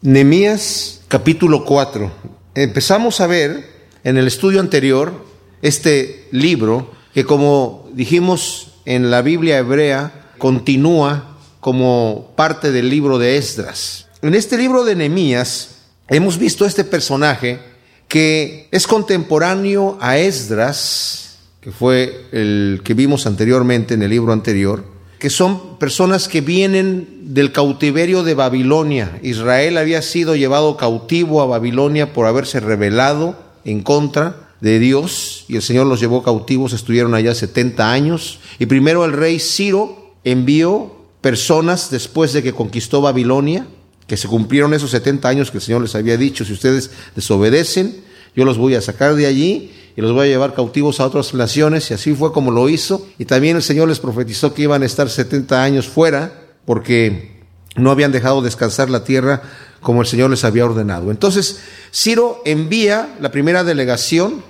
Nehemías capítulo 4. Empezamos a ver en el estudio anterior este libro que como dijimos en la Biblia hebrea continúa como parte del libro de Esdras. En este libro de Nehemías hemos visto este personaje que es contemporáneo a Esdras, que fue el que vimos anteriormente en el libro anterior, que son personas que vienen del cautiverio de Babilonia. Israel había sido llevado cautivo a Babilonia por haberse rebelado en contra de Dios y el Señor los llevó cautivos, estuvieron allá 70 años. Y primero el rey Ciro envió personas después de que conquistó Babilonia, que se cumplieron esos 70 años que el Señor les había dicho, si ustedes desobedecen, yo los voy a sacar de allí y los voy a llevar cautivos a otras naciones, y así fue como lo hizo. Y también el Señor les profetizó que iban a estar 70 años fuera, porque no habían dejado descansar la tierra como el Señor les había ordenado. Entonces, Ciro envía la primera delegación,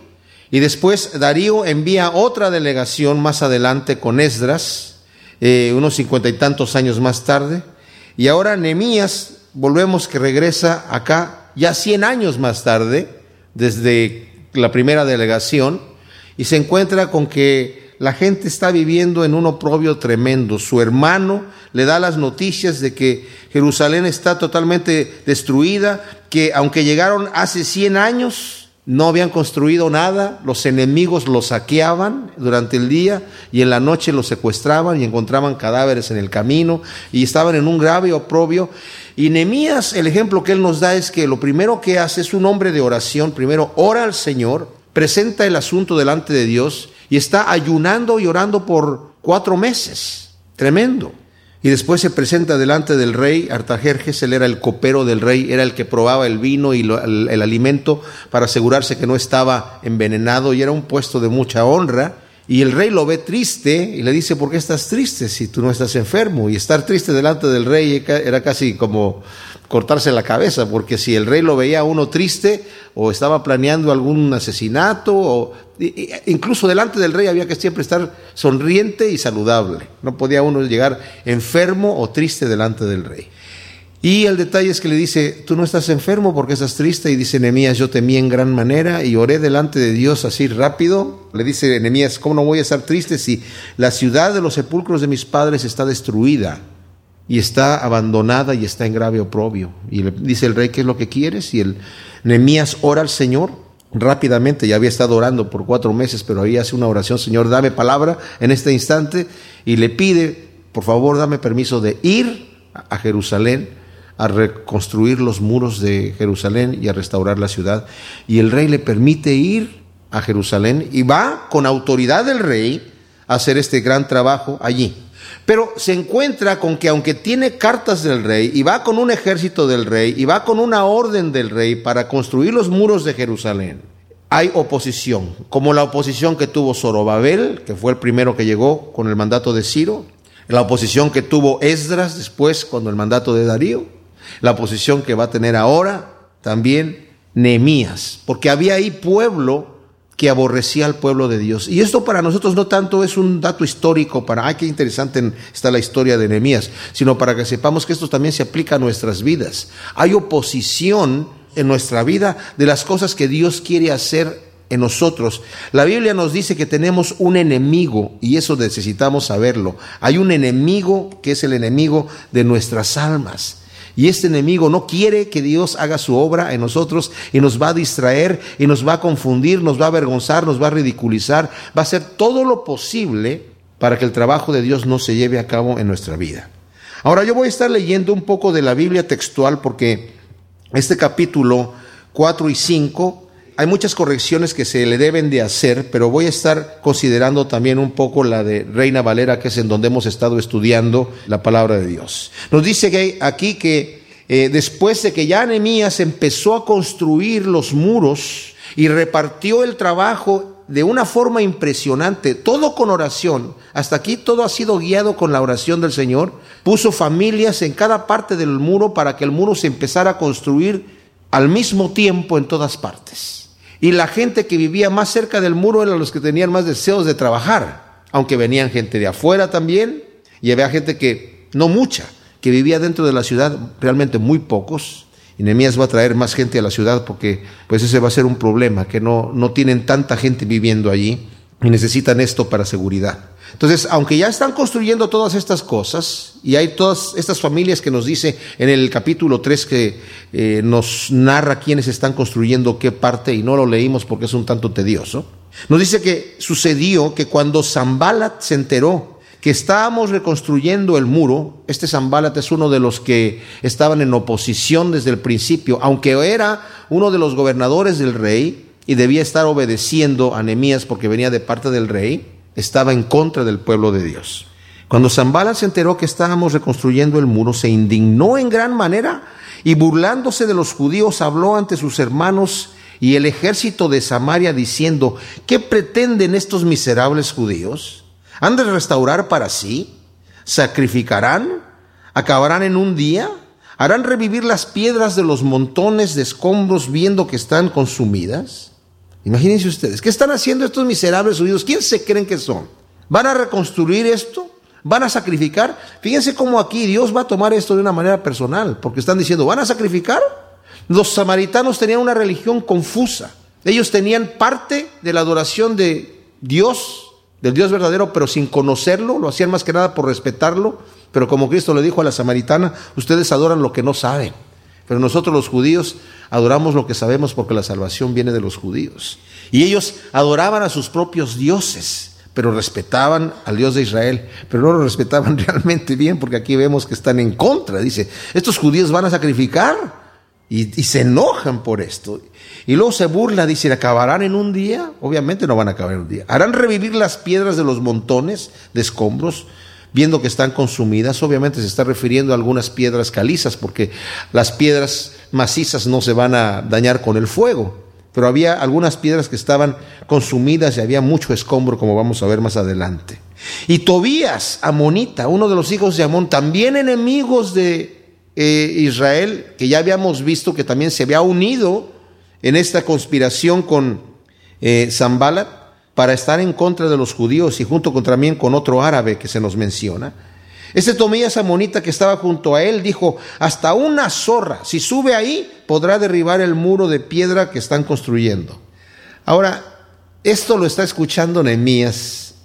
y después Darío envía otra delegación más adelante con Esdras, eh, unos cincuenta y tantos años más tarde. Y ahora Nemías, volvemos que regresa acá ya cien años más tarde, desde la primera delegación, y se encuentra con que la gente está viviendo en un oprobio tremendo. Su hermano le da las noticias de que Jerusalén está totalmente destruida, que aunque llegaron hace 100 años, no habían construido nada, los enemigos los saqueaban durante el día y en la noche los secuestraban y encontraban cadáveres en el camino y estaban en un grave oprobio. Y Nemías, el ejemplo que él nos da es que lo primero que hace es un hombre de oración, primero ora al Señor, presenta el asunto delante de Dios y está ayunando y orando por cuatro meses. Tremendo. Y después se presenta delante del rey, Artajerjes, él era el copero del rey, era el que probaba el vino y el, alimento para asegurarse que no estaba envenenado y era un puesto de mucha honra. Y el rey lo ve triste y le dice, ¿por qué estás triste si tú no estás enfermo? Y estar triste delante del rey era casi como cortarse la cabeza, porque si el rey lo veía a uno triste o estaba planeando algún asesinato, o incluso delante del rey había que siempre estar sonriente y saludable. No podía uno llegar enfermo o triste delante del rey. Y el detalle es que le dice, tú no estás enfermo porque estás triste. Y dice Nehemías, yo temí en gran manera y oré delante de Dios así rápido. Le dice Nehemías, ¿cómo no voy a estar triste si la ciudad de los sepulcros de mis padres está destruida? y está abandonada y está en grave oprobio. Y le dice el rey, ¿qué es lo que quieres? Y el Nemías ora al Señor rápidamente, ya había estado orando por cuatro meses, pero ahí hace una oración, Señor, dame palabra en este instante, y le pide, por favor, dame permiso de ir a Jerusalén a reconstruir los muros de Jerusalén y a restaurar la ciudad. Y el rey le permite ir a Jerusalén y va con autoridad del rey a hacer este gran trabajo allí. Pero se encuentra con que aunque tiene cartas del rey y va con un ejército del rey y va con una orden del rey para construir los muros de Jerusalén, hay oposición, como la oposición que tuvo Zorobabel, que fue el primero que llegó con el mandato de Ciro, la oposición que tuvo Esdras después con el mandato de Darío, la oposición que va a tener ahora también Nehemías, porque había ahí pueblo que aborrecía al pueblo de Dios. Y esto para nosotros no tanto es un dato histórico para, ay, qué interesante está la historia de Nehemías, sino para que sepamos que esto también se aplica a nuestras vidas. Hay oposición en nuestra vida de las cosas que Dios quiere hacer en nosotros. La Biblia nos dice que tenemos un enemigo y eso necesitamos saberlo. Hay un enemigo que es el enemigo de nuestras almas. Y este enemigo no quiere que Dios haga su obra en nosotros y nos va a distraer y nos va a confundir, nos va a avergonzar, nos va a ridiculizar, va a hacer todo lo posible para que el trabajo de Dios no se lleve a cabo en nuestra vida. Ahora yo voy a estar leyendo un poco de la Biblia textual porque este capítulo 4 y 5 hay muchas correcciones que se le deben de hacer, pero voy a estar considerando también un poco la de Reina Valera, que es en donde hemos estado estudiando la palabra de Dios. Nos dice aquí que eh, después de que ya Nehemías empezó a construir los muros y repartió el trabajo de una forma impresionante, todo con oración. Hasta aquí todo ha sido guiado con la oración del Señor. Puso familias en cada parte del muro para que el muro se empezara a construir al mismo tiempo en todas partes. Y la gente que vivía más cerca del muro eran los que tenían más deseos de trabajar, aunque venían gente de afuera también, y había gente que, no mucha, que vivía dentro de la ciudad, realmente muy pocos, Y Nehemías va a traer más gente a la ciudad porque pues ese va a ser un problema, que no, no tienen tanta gente viviendo allí y necesitan esto para seguridad. Entonces, aunque ya están construyendo todas estas cosas, y hay todas estas familias que nos dice en el capítulo 3 que eh, nos narra quiénes están construyendo qué parte, y no lo leímos porque es un tanto tedioso, nos dice que sucedió que cuando Zambalat se enteró que estábamos reconstruyendo el muro, este Zambalat es uno de los que estaban en oposición desde el principio, aunque era uno de los gobernadores del rey y debía estar obedeciendo a Nehemías porque venía de parte del rey, estaba en contra del pueblo de Dios. Cuando Zambala se enteró que estábamos reconstruyendo el muro, se indignó en gran manera y burlándose de los judíos habló ante sus hermanos y el ejército de Samaria diciendo, ¿qué pretenden estos miserables judíos? ¿Han de restaurar para sí? ¿Sacrificarán? ¿Acabarán en un día? ¿Harán revivir las piedras de los montones de escombros viendo que están consumidas? Imagínense ustedes, ¿qué están haciendo estos miserables judíos? ¿Quién se creen que son? ¿Van a reconstruir esto? ¿Van a sacrificar? Fíjense cómo aquí Dios va a tomar esto de una manera personal, porque están diciendo, ¿van a sacrificar? Los samaritanos tenían una religión confusa. Ellos tenían parte de la adoración de Dios, del Dios verdadero, pero sin conocerlo, lo hacían más que nada por respetarlo, pero como Cristo le dijo a la samaritana, ustedes adoran lo que no saben. Pero nosotros los judíos adoramos lo que sabemos porque la salvación viene de los judíos. Y ellos adoraban a sus propios dioses, pero respetaban al Dios de Israel, pero no lo respetaban realmente bien porque aquí vemos que están en contra. Dice, estos judíos van a sacrificar y, se enojan por esto. Y luego se burla, dice, ¿acabarán en un día? Obviamente no van a acabar en un día. ¿Harán revivir las piedras de los montones de escombros? Viendo que están consumidas, obviamente se está refiriendo a algunas piedras calizas, porque las piedras macizas no se van a dañar con el fuego, pero había algunas piedras que estaban consumidas y había mucho escombro, como vamos a ver más adelante. Y Tobías, Amonita, uno de los hijos de Amón, también enemigos de eh, Israel, que ya habíamos visto que también se había unido en esta conspiración con eh, para estar en contra de los judíos y junto con también con otro árabe que se nos menciona. Este Tomías Amonita que estaba junto a él dijo, hasta una zorra, si sube ahí, podrá derribar el muro de piedra que están construyendo. Ahora, esto lo está escuchando Nehemías.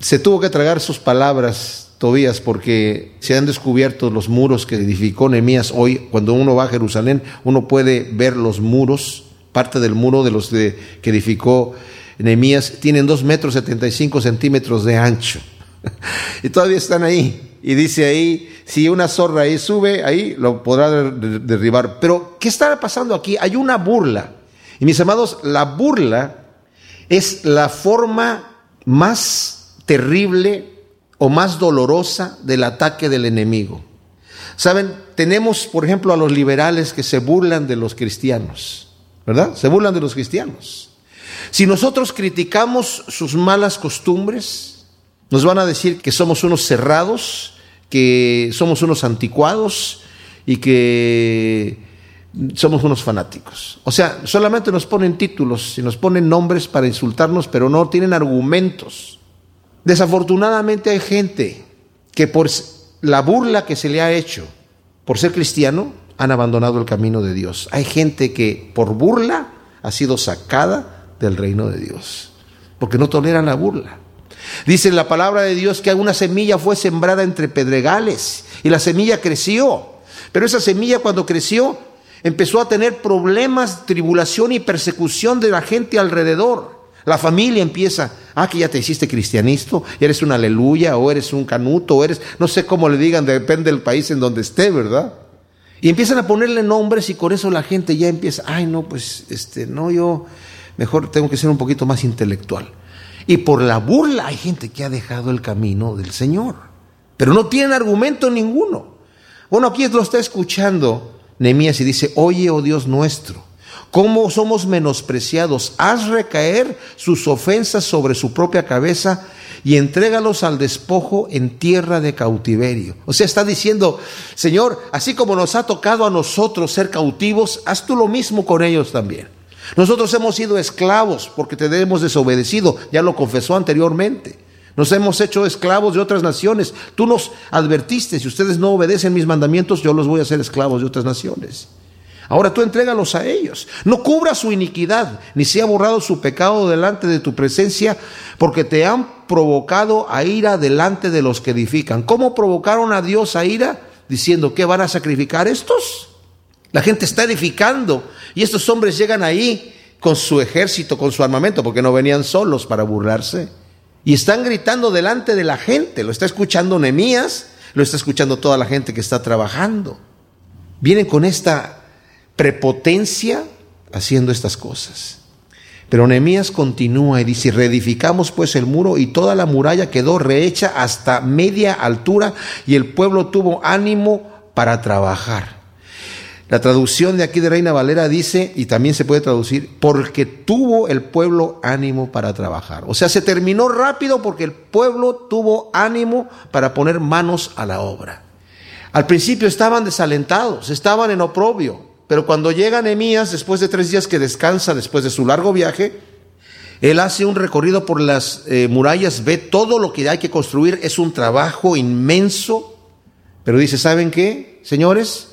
Se tuvo que tragar sus palabras, Tobías, porque se han descubierto los muros que edificó Nehemías hoy. Cuando uno va a Jerusalén, uno puede ver los muros, parte del muro de los que edificó Nehemías tienen 2 metros 75 centímetros de ancho. y todavía están ahí. Y dice ahí, si una zorra ahí sube, ahí lo podrá derribar. Pero, ¿qué está pasando aquí? Hay una burla. Y mis amados, la burla es la forma más terrible o más dolorosa del ataque del enemigo. Saben, tenemos, por ejemplo, a los liberales que se burlan de los cristianos, ¿verdad? Se burlan de los cristianos. Si nosotros criticamos sus malas costumbres, nos van a decir que somos unos cerrados, que somos unos anticuados y que somos unos fanáticos. O sea, solamente nos ponen títulos y nos ponen nombres para insultarnos, pero no tienen argumentos. Desafortunadamente hay gente que por la burla que se le ha hecho por ser cristiano, han abandonado el camino de Dios. Hay gente que por burla ha sido sacada del reino de Dios, porque no toleran la burla. Dice la palabra de Dios que una semilla fue sembrada entre pedregales y la semilla creció, pero esa semilla cuando creció empezó a tener problemas, tribulación y persecución de la gente alrededor. La familia empieza, ah, que ya te hiciste cristianista, eres un aleluya, o eres un canuto, o eres, no sé cómo le digan, depende del país en donde esté, ¿verdad? Y empiezan a ponerle nombres y con eso la gente ya empieza, ay, no, pues, este, no, yo, mejor tengo que ser un poquito más intelectual. Y por la burla hay gente que ha dejado el camino del Señor, pero no tienen argumento ninguno. Bueno, aquí lo está escuchando Nehemías y dice, oye, oh Dios nuestro, cómo somos menospreciados, haz recaer sus ofensas sobre su propia cabeza y entrégalos al despojo en tierra de cautiverio. O sea, está diciendo, Señor, así como nos ha tocado a nosotros ser cautivos, haz tú lo mismo con ellos también. Nosotros hemos sido esclavos porque te hemos desobedecido, ya lo confesó anteriormente. Nos hemos hecho esclavos de otras naciones. Tú nos advertiste, si ustedes no obedecen mis mandamientos, yo los voy a hacer esclavos de otras naciones. Ahora tú entrégalos a ellos. No cubra su iniquidad, ni sea borrado su pecado delante de tu presencia, porque te han provocado a ira delante de los que edifican. ¿Cómo provocaron a Dios a ira? Diciendo, ¿qué van a sacrificar estos? La gente está edificando y estos hombres llegan ahí con su ejército, con su armamento, porque no venían solos para burlarse. Y están gritando delante de la gente. Lo está escuchando Nemías, lo está escuchando toda la gente que está trabajando. Vienen con esta prepotencia haciendo estas cosas. Pero Nehemías continúa y dice, reedificamos pues el muro y toda la muralla quedó rehecha hasta media altura y el pueblo tuvo ánimo para trabajar. La traducción de aquí de Reina Valera dice, y también se puede traducir, porque tuvo el pueblo ánimo para trabajar. O sea, se terminó rápido porque el pueblo tuvo ánimo para poner manos a la obra. Al principio estaban desalentados, estaban en oprobio, pero cuando llega Nehemías, después de tres días que descansa, después de su largo viaje, él hace un recorrido por las eh, murallas, ve todo lo que hay que construir, es un trabajo inmenso, pero dice, ¿saben qué, señores?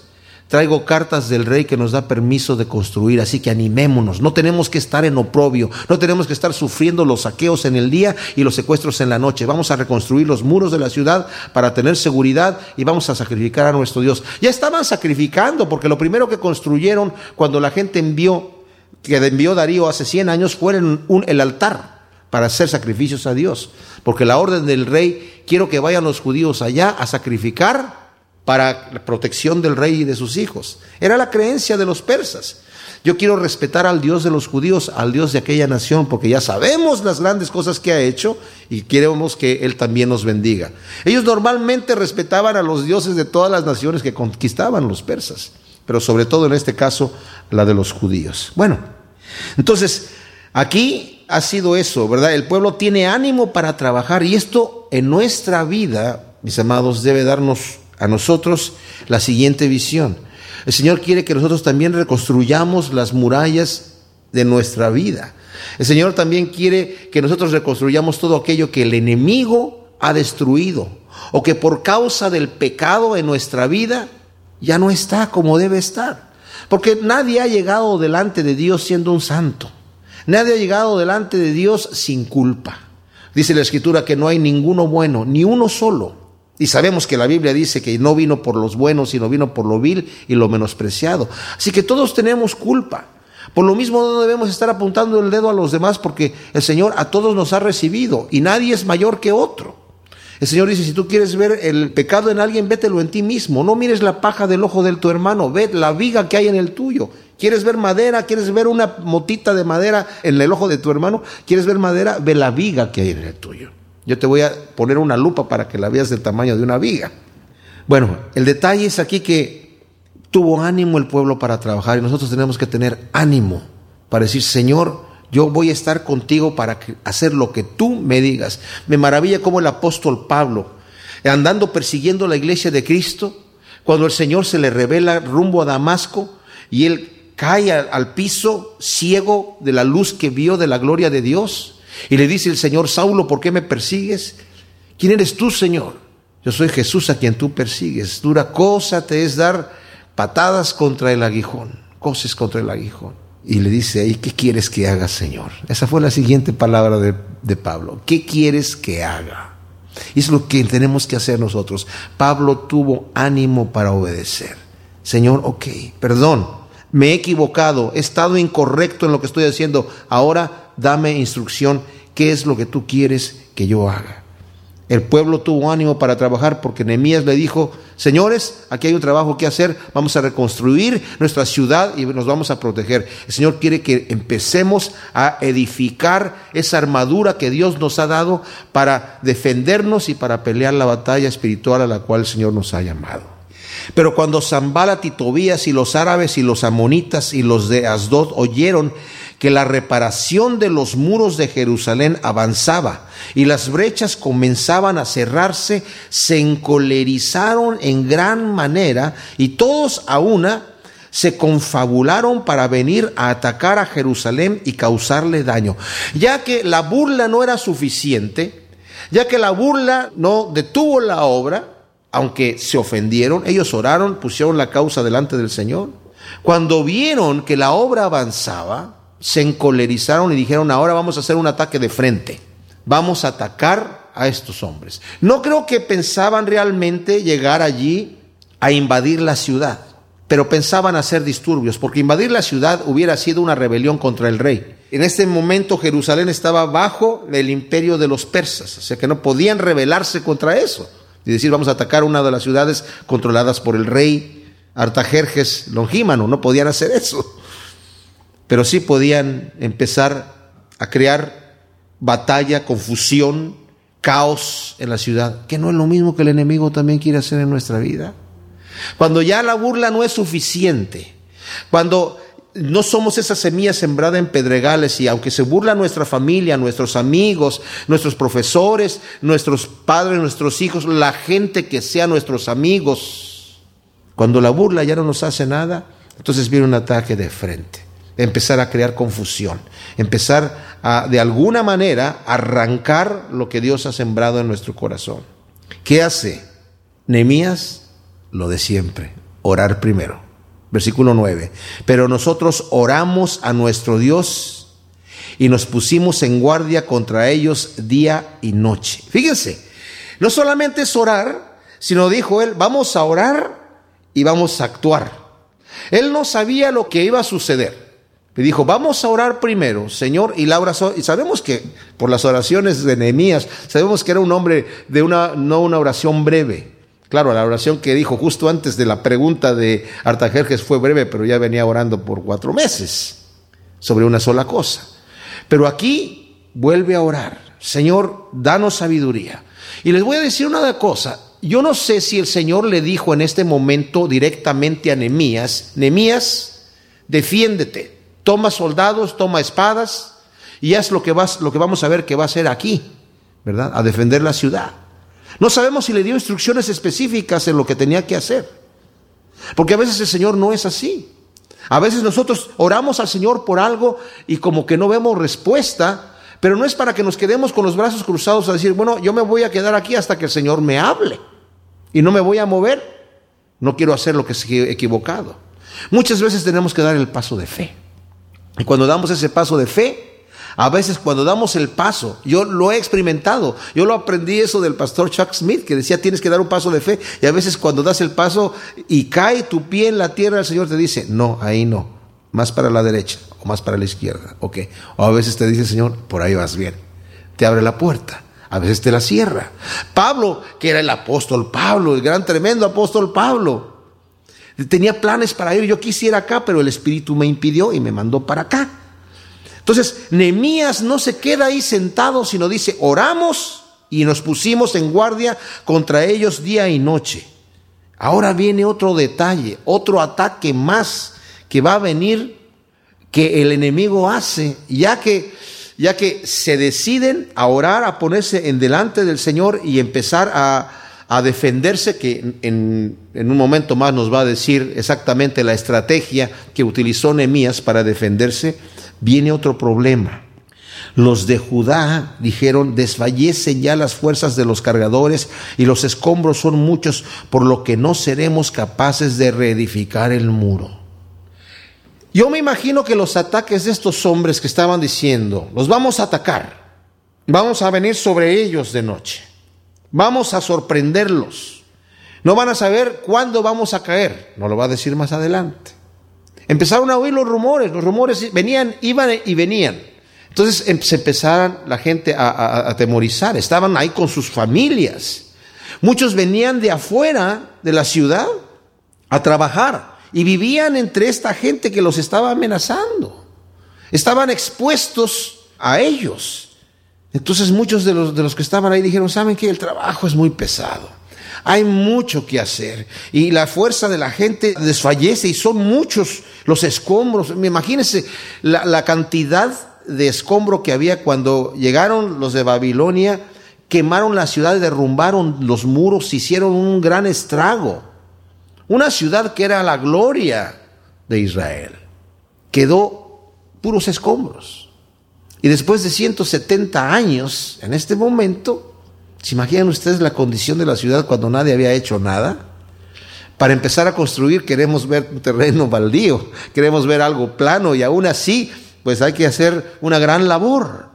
Traigo cartas del rey que nos da permiso de construir, así que animémonos. No tenemos que estar en oprobio, no tenemos que estar sufriendo los saqueos en el día y los secuestros en la noche. Vamos a reconstruir los muros de la ciudad para tener seguridad y vamos a sacrificar a nuestro Dios. Ya estaban sacrificando, porque lo primero que construyeron cuando la gente envió, que envió Darío hace 100 años, fue el altar para hacer sacrificios a Dios. Porque la orden del rey, quiero que vayan los judíos allá a sacrificar para la protección del rey y de sus hijos. Era la creencia de los persas. Yo quiero respetar al Dios de los judíos, al Dios de aquella nación, porque ya sabemos las grandes cosas que ha hecho y queremos que Él también nos bendiga. Ellos normalmente respetaban a los dioses de todas las naciones que conquistaban los persas, pero sobre todo en este caso la de los judíos. Bueno, entonces aquí ha sido eso, ¿verdad? El pueblo tiene ánimo para trabajar y esto en nuestra vida, mis amados, debe darnos a nosotros la siguiente visión. El Señor quiere que nosotros también reconstruyamos las murallas de nuestra vida. El Señor también quiere que nosotros reconstruyamos todo aquello que el enemigo ha destruido o que por causa del pecado en nuestra vida ya no está como debe estar. Porque nadie ha llegado delante de Dios siendo un santo. Nadie ha llegado delante de Dios sin culpa. Dice la Escritura que no hay ninguno bueno, ni uno solo. Y sabemos que la Biblia dice que no vino por los buenos, sino vino por lo vil y lo menospreciado. Así que todos tenemos culpa. Por lo mismo no debemos estar apuntando el dedo a los demás porque el Señor a todos nos ha recibido y nadie es mayor que otro. El Señor dice, si tú quieres ver el pecado en alguien, vételo en ti mismo. No mires la paja del ojo de tu hermano, ve la viga que hay en el tuyo. ¿Quieres ver madera? ¿Quieres ver una motita de madera en el ojo de tu hermano? ¿Quieres ver madera? Ve la viga que hay en el tuyo. Yo te voy a poner una lupa para que la veas del tamaño de una viga. Bueno, el detalle es aquí que tuvo ánimo el pueblo para trabajar y nosotros tenemos que tener ánimo para decir, Señor, yo voy a estar contigo para hacer lo que tú me digas. Me maravilla como el apóstol Pablo, andando persiguiendo la iglesia de Cristo, cuando el Señor se le revela rumbo a Damasco y él cae al piso ciego de la luz que vio de la gloria de Dios. Y le dice el Señor, Saulo, ¿por qué me persigues? ¿Quién eres tú, Señor? Yo soy Jesús a quien tú persigues. Dura cosa te es dar patadas contra el aguijón, cosas contra el aguijón. Y le dice ahí, ¿qué quieres que haga, Señor? Esa fue la siguiente palabra de, de Pablo. ¿Qué quieres que haga? Y es lo que tenemos que hacer nosotros. Pablo tuvo ánimo para obedecer. Señor, ok, perdón, me he equivocado, he estado incorrecto en lo que estoy haciendo. Ahora dame instrucción, qué es lo que tú quieres que yo haga. El pueblo tuvo ánimo para trabajar porque Nehemías le dijo, señores, aquí hay un trabajo que hacer, vamos a reconstruir nuestra ciudad y nos vamos a proteger. El Señor quiere que empecemos a edificar esa armadura que Dios nos ha dado para defendernos y para pelear la batalla espiritual a la cual el Señor nos ha llamado. Pero cuando Zambala, y Tobías y los árabes y los amonitas y los de Asdod oyeron que la reparación de los muros de Jerusalén avanzaba y las brechas comenzaban a cerrarse, se encolerizaron en gran manera y todos a una se confabularon para venir a atacar a Jerusalén y causarle daño. Ya que la burla no era suficiente, ya que la burla no detuvo la obra, aunque se ofendieron, ellos oraron, pusieron la causa delante del Señor Cuando vieron que la obra avanzaba, se encolerizaron y dijeron, ahora vamos a hacer un ataque de frente. Vamos a atacar a estos hombres. No creo que pensaban realmente llegar allí a invadir la ciudad, pero pensaban hacer disturbios, porque invadir la ciudad hubiera sido una rebelión contra el rey. En este momento Jerusalén estaba bajo el imperio de los persas, o sea que no podían rebelarse contra eso y decir vamos a atacar una de las ciudades controladas por el rey Artajerjes Longímano, no podían hacer eso, pero sí podían empezar a crear batalla, confusión, caos en la ciudad, que no es lo mismo que el enemigo también quiere hacer en nuestra vida. Cuando ya la burla no es suficiente, cuando no somos esa semilla sembrada en pedregales y aunque se burla nuestra familia, nuestros amigos, nuestros profesores, nuestros padres, nuestros hijos, la gente que sea nuestros amigos, cuando la burla ya no nos hace nada, entonces viene un ataque de frente, empezar a crear confusión, empezar a de alguna manera arrancar lo que Dios ha sembrado en nuestro corazón. ¿Qué hace? Nehemías lo de siempre, orar primero. Versículo 9. Pero nosotros oramos a nuestro Dios y nos pusimos en guardia contra ellos día y noche. Fíjense, no solamente es orar, sino dijo él, vamos a orar y vamos a actuar. Él no sabía lo que iba a suceder. Le dijo, vamos a orar primero, Señor, y la oración, y sabemos que por las oraciones de Nehemías, sabemos que era un hombre de una, no una oración breve, Claro, la oración que dijo justo antes de la pregunta de Artajerjes fue breve, pero ya venía orando por cuatro meses sobre una sola cosa. Pero aquí vuelve a orar. Señor, danos sabiduría. Y les voy a decir una cosa. Yo no sé si el Señor le dijo en este momento directamente a Nemías, Nemías, defiéndete, toma soldados, toma espadas y haz lo que, lo que vamos a ver que va a hacer aquí, ¿verdad? A defender la ciudad. No sabemos si le dio instrucciones específicas en lo que tenía que hacer. Porque a veces el Señor no es así. A veces nosotros oramos al Señor por algo y como que no vemos respuesta, pero no es para que nos quedemos con los brazos cruzados a decir, bueno, yo me voy a quedar aquí hasta que el Señor me hable y no me voy a mover. No quiero hacer lo que es equivocado. Muchas veces tenemos que dar el paso de fe. Y cuando damos ese paso de fe, a veces cuando damos el paso, yo lo he experimentado, yo lo aprendí eso del pastor Chuck Smith, que decía tienes que dar un paso de fe, y a veces cuando das el paso y cae tu pie en la tierra, el Señor te dice, no, ahí no, más para la derecha o más para la izquierda, ok. O a veces te dice, Señor, por ahí vas bien, te abre la puerta. A veces te la cierra. Pablo, que era el apóstol Pablo, el gran tremendo apóstol Pablo, tenía planes para ir. Yo quisiera acá, pero el Espíritu me impidió y me mandó para acá. Entonces, Nehemías no se queda ahí sentado, sino dice, oramos y nos pusimos en guardia contra ellos día y noche. Ahora viene otro detalle, otro ataque más que va a venir que el enemigo hace, ya que ya que se deciden a orar, a ponerse en delante del Señor y empezar a, a defenderse, que en, un momento más nos va a decir exactamente la estrategia que utilizó Nehemías para defenderse viene otro problema. Los de Judá dijeron, desfallecen ya las fuerzas de los cargadores y los escombros son muchos, por lo que no seremos capaces de reedificar el muro. Yo me imagino que los ataques de estos hombres que estaban diciendo, los vamos a atacar, vamos a venir sobre ellos de noche, vamos a sorprenderlos, no van a saber cuándo vamos a caer, no lo va a decir más adelante. Empezaron a oír los rumores, los rumores venían, iban y venían. Entonces em, se empezaron la gente a, atemorizar, estaban ahí con sus familias. Muchos venían de afuera de la ciudad a trabajar y vivían entre esta gente que los estaba amenazando. Estaban expuestos a ellos. Entonces muchos de los, de los que estaban ahí dijeron, ¿saben que El trabajo es muy pesado. Hay mucho que hacer y la fuerza de la gente desfallece y son muchos los escombros. Imagínense la, la cantidad de escombro que había cuando llegaron los de Babilonia, quemaron la ciudad, derrumbaron los muros, hicieron un gran estrago. Una ciudad que era la gloria de Israel. Quedó puros escombros. Y después de 170 años, en este momento, ¿Se imaginan ustedes la condición de la ciudad cuando nadie había hecho nada? Para empezar a construir queremos ver un terreno baldío, queremos ver algo plano y aún así pues hay que hacer una gran labor.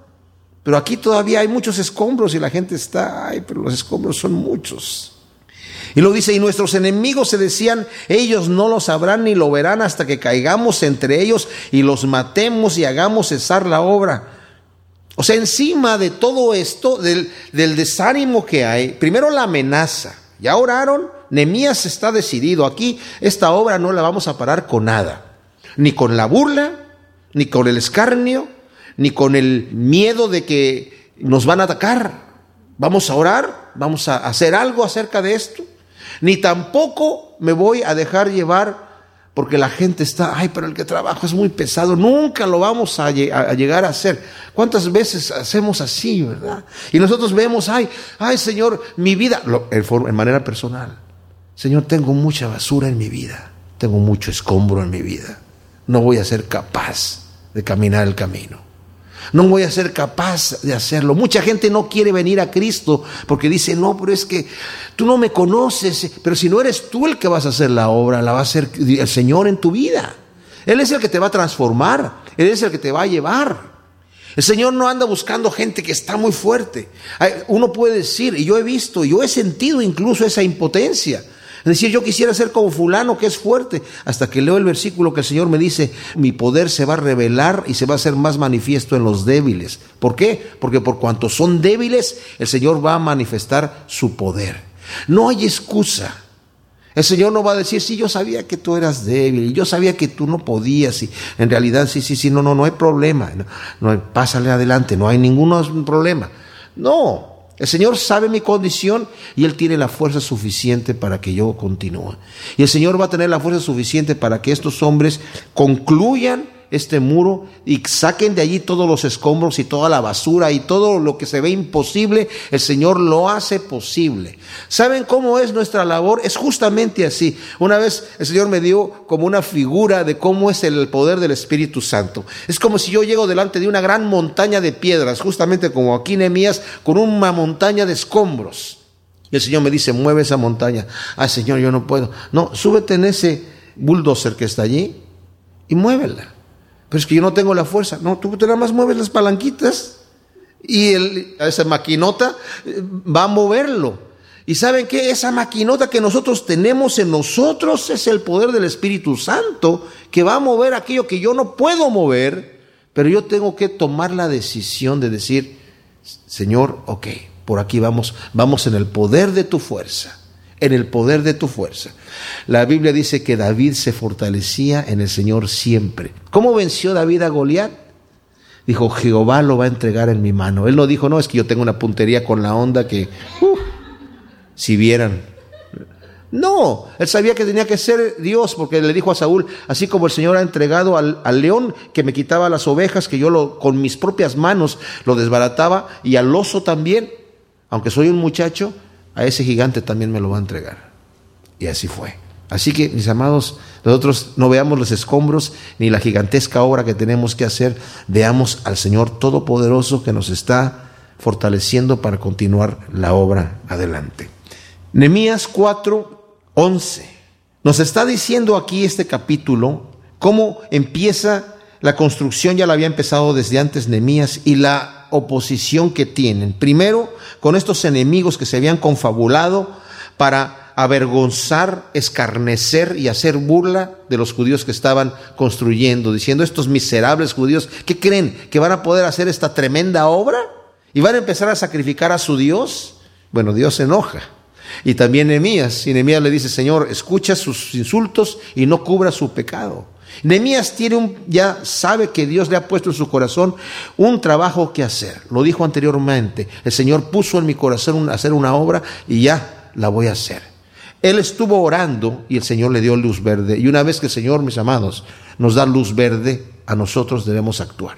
Pero aquí todavía hay muchos escombros y la gente está, ay, pero los escombros son muchos. Y lo dice, y nuestros enemigos se decían, ellos no lo sabrán ni lo verán hasta que caigamos entre ellos y los matemos y hagamos cesar la obra. O sea, encima de todo esto, del, desánimo que hay, primero la amenaza. Ya oraron, Nemías está decidido. Aquí esta obra no la vamos a parar con nada. Ni con la burla, ni con el escarnio, ni con el miedo de que nos van a atacar. Vamos a orar, vamos a hacer algo acerca de esto. Ni tampoco me voy a dejar llevar porque la gente está, ay, pero el que trabajo es muy pesado, nunca lo vamos a, llegar a hacer. ¿Cuántas veces hacemos así, verdad? Y nosotros vemos, ay, ay, Señor, mi vida, en manera personal, Señor, tengo mucha basura en mi vida, tengo mucho escombro en mi vida, no voy a ser capaz de caminar el camino. No voy a ser capaz de hacerlo. Mucha gente no quiere venir a Cristo porque dice, no, pero es que tú no me conoces, pero si no eres tú el que vas a hacer la obra, la va a hacer el Señor en tu vida. Él es el que te va a transformar, Él es el que te va a llevar. El Señor no anda buscando gente que está muy fuerte. Uno puede decir, y yo he visto, yo he sentido incluso esa impotencia. Es decir, yo quisiera ser como fulano que es fuerte, hasta que leo el versículo que el Señor me dice, mi poder se va a revelar y se va a hacer más manifiesto en los débiles. ¿Por qué? Porque por cuanto son débiles, el Señor va a manifestar su poder. No hay excusa. El Señor no va a decir, sí, yo sabía que tú eras débil, yo sabía que tú no podías, y en realidad sí, sí, sí, no, no, no hay problema, no, no pásale adelante, no hay ningún problema. No, el Señor sabe mi condición y Él tiene la fuerza suficiente para que yo continúe. Y el Señor va a tener la fuerza suficiente para que estos hombres concluyan este muro y saquen de allí todos los escombros y toda la basura y todo lo que se ve imposible, el Señor lo hace posible. ¿Saben cómo es nuestra labor? Es justamente así. Una vez el Señor me dio como una figura de cómo es el poder del Espíritu Santo. Es como si yo llego delante de una gran montaña de piedras, justamente como aquí Nehemías, con una montaña de escombros. Y el Señor me dice, mueve esa montaña. Ay, Señor, yo no puedo. No, súbete en ese bulldozer que está allí y muévela. Pero es que yo no tengo la fuerza. No, tú nada más mueves las palanquitas y el, esa maquinota eh, va a moverlo. Y saben que esa maquinota que nosotros tenemos en nosotros es el poder del Espíritu Santo que va a mover aquello que yo no puedo mover, pero yo tengo que tomar la decisión de decir, Señor, ok, por aquí vamos, vamos en el poder de tu fuerza en el poder de tu fuerza. La Biblia dice que David se fortalecía en el Señor siempre. ¿Cómo venció David a Goliat? Dijo, Jehová lo va a entregar en mi mano. Él no dijo, no, es que yo tengo una puntería con la onda que, uh, si vieran. No, él sabía que tenía que ser Dios porque le dijo a Saúl, así como el Señor ha entregado al, león que me quitaba las ovejas, que yo con mis propias manos lo desbarataba, y al oso también, aunque soy un muchacho, a ese gigante también me lo va a entregar. Y así fue. Así que, mis amados, nosotros no veamos los escombros ni la gigantesca obra que tenemos que hacer, veamos al Señor Todopoderoso que nos está fortaleciendo para continuar la obra adelante. Nemías 4, 11. Nos está diciendo aquí este capítulo cómo empieza la construcción, ya la había empezado desde antes Nemías, y la oposición que tienen. Primero, con estos enemigos que se habían confabulado para avergonzar, escarnecer y hacer burla de los judíos que estaban construyendo, diciendo estos miserables judíos, ¿qué creen? ¿Que van a poder hacer esta tremenda obra? ¿Y van a empezar a sacrificar a su Dios? Bueno, Dios se enoja. Y también Nehemías, y Nehemías le dice, Señor, escucha sus insultos y no cubra su pecado. Nehemías tiene un, ya sabe que Dios le ha puesto en su corazón un trabajo que hacer. Lo dijo anteriormente. El Señor puso en mi corazón hacer una obra y ya la voy a hacer. Él estuvo orando y el Señor le dio luz verde. Y una vez que el Señor, mis amados, nos da luz verde, a nosotros debemos actuar.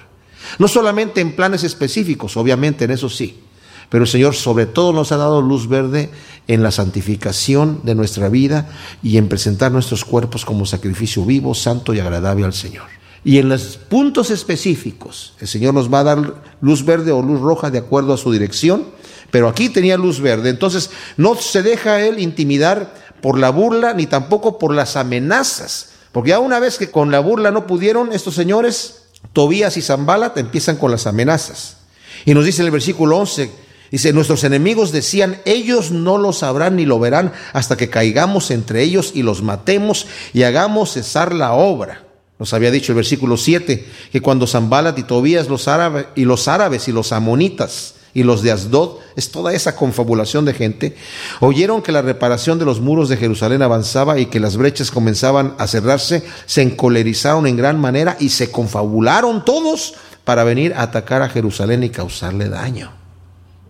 No solamente en planes específicos, obviamente en eso sí, pero el Señor sobre todo nos ha dado luz verde en la santificación de nuestra vida y en presentar nuestros cuerpos como sacrificio vivo, santo y agradable al Señor. Y en los puntos específicos, el Señor nos va a dar luz verde o luz roja de acuerdo a su dirección, pero aquí tenía luz verde. Entonces, no se deja Él intimidar por la burla, ni tampoco por las amenazas. Porque ya una vez que con la burla no pudieron, estos señores, Tobías y Zambalat, empiezan con las amenazas. Y nos dice en el versículo 11, dice, nuestros enemigos decían, ellos no lo sabrán ni lo verán hasta que caigamos entre ellos y los matemos y hagamos cesar la obra. Nos había dicho el versículo 7 que cuando Zambalat y Tobías los árabes y los árabes y los amonitas y los de Asdod, es toda esa confabulación de gente, oyeron que la reparación de los muros de Jerusalén avanzaba y que las brechas comenzaban a cerrarse, se encolerizaron en gran manera y se confabularon todos para venir a atacar a Jerusalén y causarle daño.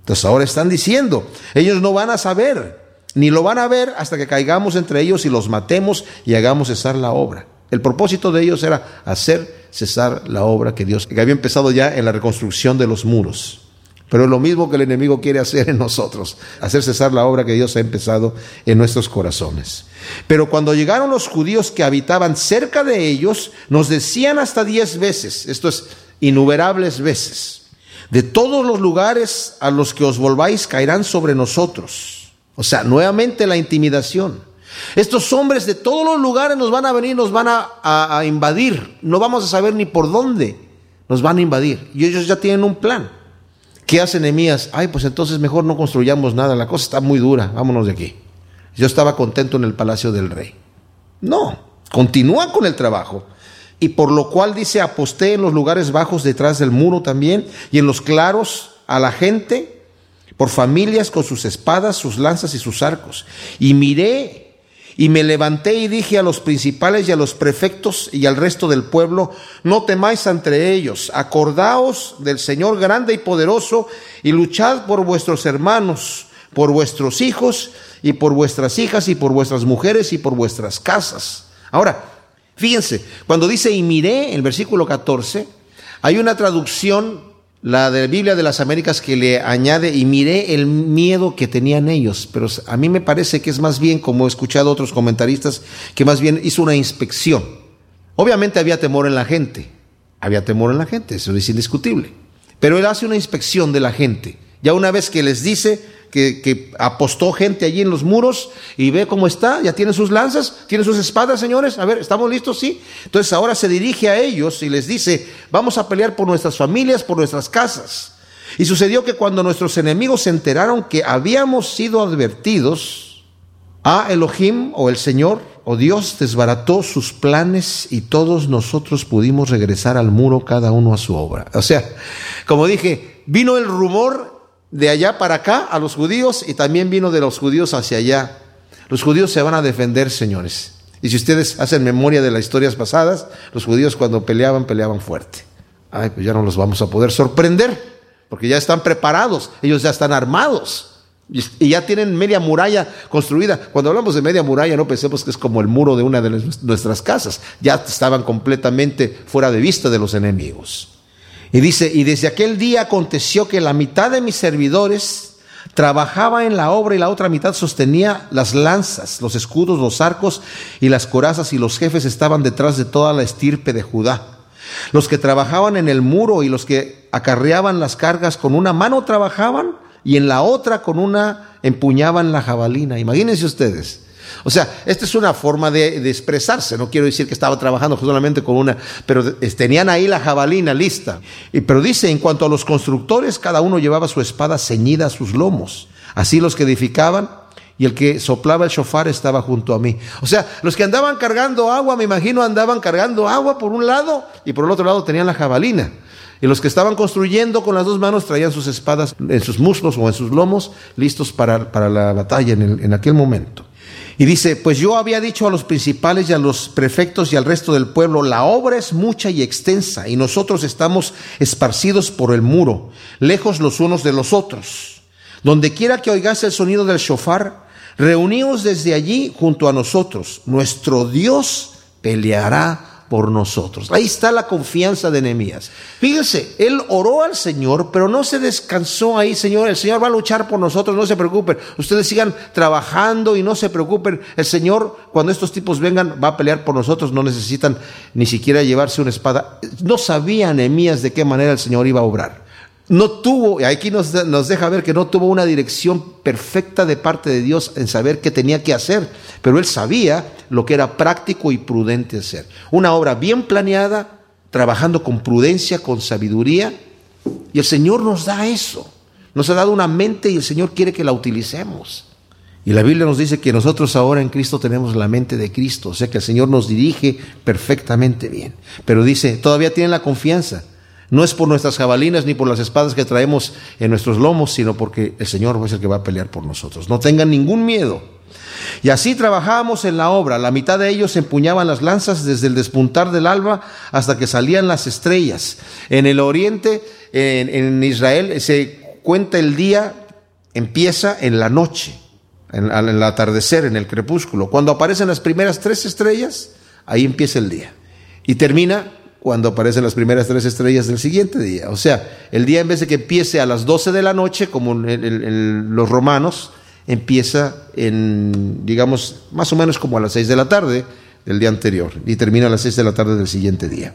Entonces ahora están diciendo, ellos no van a saber, ni lo van a ver hasta que caigamos entre ellos y los matemos y hagamos cesar la obra. El propósito de ellos era hacer cesar la obra que Dios que había empezado ya en la reconstrucción de los muros. Pero es lo mismo que el enemigo quiere hacer en nosotros, hacer cesar la obra que Dios ha empezado en nuestros corazones. Pero cuando llegaron los judíos que habitaban cerca de ellos, nos decían hasta diez veces, esto es, innumerables veces, de todos los lugares a los que os volváis caerán sobre nosotros. O sea, nuevamente la intimidación. Estos hombres de todos los lugares nos van a venir, nos van a, a invadir. No vamos a saber ni por dónde nos van a invadir. Y ellos ya tienen un plan. ¿Qué hace Nehemías? Ay, pues entonces mejor no construyamos nada, la cosa está muy dura, vámonos de aquí. Yo estaba contento en el palacio del rey. No, continúa con el trabajo. Y por lo cual dice, aposté en los lugares bajos detrás del muro también, y en los claros a la gente, por familias con sus espadas, sus lanzas y sus arcos. Y miré y me levanté y dije a los principales y a los prefectos y al resto del pueblo, no temáis entre ellos, acordaos del Señor grande y poderoso y luchad por vuestros hermanos, por vuestros hijos y por vuestras hijas y por vuestras mujeres y por vuestras casas. Ahora, fíjense, cuando dice y miré, el versículo 14, hay una traducción la de la Biblia de las Américas que le añade y miré el miedo que tenían ellos, pero a mí me parece que es más bien, como he escuchado otros comentaristas, que más bien hizo una inspección. Obviamente había temor en la gente, había temor en la gente, eso es indiscutible, pero él hace una inspección de la gente. Ya una vez que les dice, que, apostó gente allí en los muros y ve cómo está, ya tiene sus lanzas, tiene sus espadas, señores, a ver, ¿estamos listos? Sí. Entonces ahora se dirige a ellos y les dice, vamos a pelear por nuestras familias, por nuestras casas. Y sucedió que cuando nuestros enemigos se enteraron que habíamos sido advertidos, a Elohim o el Señor o Dios desbarató sus planes y todos nosotros pudimos regresar al muro cada uno a su obra. O sea, como dije, vino el rumor de allá para acá a los judíos y también vino de los judíos hacia allá. Los judíos se van a defender, señores. Y si ustedes hacen memoria de las historias pasadas, los judíos cuando peleaban, peleaban fuerte. Ay, pues ya no los vamos a poder sorprender, porque ya están preparados, ellos ya están armados. Y ya tienen media muralla construida. Cuando hablamos de media muralla, no pensemos que es como el muro de una de nuestras casas. Ya estaban completamente fuera de vista de los enemigos. Y dice, y desde aquel día aconteció que la mitad de mis servidores trabajaba en la obra y la otra mitad sostenía las lanzas, los escudos, los arcos y las corazas y los jefes estaban detrás de toda la estirpe de Judá. Los que trabajaban en el muro y los que acarreaban las cargas con una mano trabajaban y en la otra con una empuñaban la jabalina. Imagínense ustedes. O sea, esta es una forma de, expresarse. No quiero decir que estaba trabajando solamente con una, pero tenían ahí la jabalina lista. Y, pero dice, en cuanto a los constructores, cada uno llevaba su espada ceñida a sus lomos. Así los que edificaban y el que soplaba el shofar estaba junto a mí. O sea, los que andaban cargando agua, me imagino, andaban cargando agua por un lado y por el otro lado tenían la jabalina. Y los que estaban construyendo con las dos manos traían sus espadas en sus muslos o en sus lomos, listos para, para la batalla en, en aquel momento. Y dice, pues yo había dicho a los principales y a los prefectos y al resto del pueblo, la obra es mucha y extensa y nosotros estamos esparcidos por el muro, lejos los unos de los otros. Donde quiera que oigas el sonido del shofar, reuníos desde allí junto a nosotros. Nuestro Dios peleará por nosotros. Ahí está la confianza de Nehemías. Fíjense, él oró al Señor, pero no se descansó ahí, Señor. El Señor va a luchar por nosotros, no se preocupen. Ustedes sigan trabajando y no se preocupen. El Señor, cuando estos tipos vengan, va a pelear por nosotros. No necesitan ni siquiera llevarse una espada. No sabía Nehemías de qué manera el Señor iba a obrar. No tuvo, y aquí nos, nos, deja ver que no tuvo una dirección perfecta de parte de Dios en saber qué tenía que hacer, pero él sabía lo que era práctico y prudente hacer. Una obra bien planeada, trabajando con prudencia, con sabiduría, y el Señor nos da eso. Nos ha dado una mente y el Señor quiere que la utilicemos. Y la Biblia nos dice que nosotros ahora en Cristo tenemos la mente de Cristo, o sea que el Señor nos dirige perfectamente bien. Pero dice, todavía tienen la confianza. No es por nuestras jabalinas ni por las espadas que traemos en nuestros lomos, sino porque el Señor es el que va a pelear por nosotros. No tengan ningún miedo. Y así trabajábamos en la obra. La mitad de ellos empuñaban las lanzas desde el despuntar del alba hasta que salían las estrellas. En el oriente, en, en Israel, se cuenta el día, empieza en la noche en, el atardecer, en el crepúsculo. Cuando aparecen las primeras tres estrellas, ahí empieza el día. Y termina cuando aparecen las primeras tres estrellas del siguiente día. O sea, el día en vez de que empiece a las 12 de la noche, como los romanos, empieza en, digamos, más o menos como a las 6 de la tarde del día anterior y termina a las 6 de la tarde del siguiente día.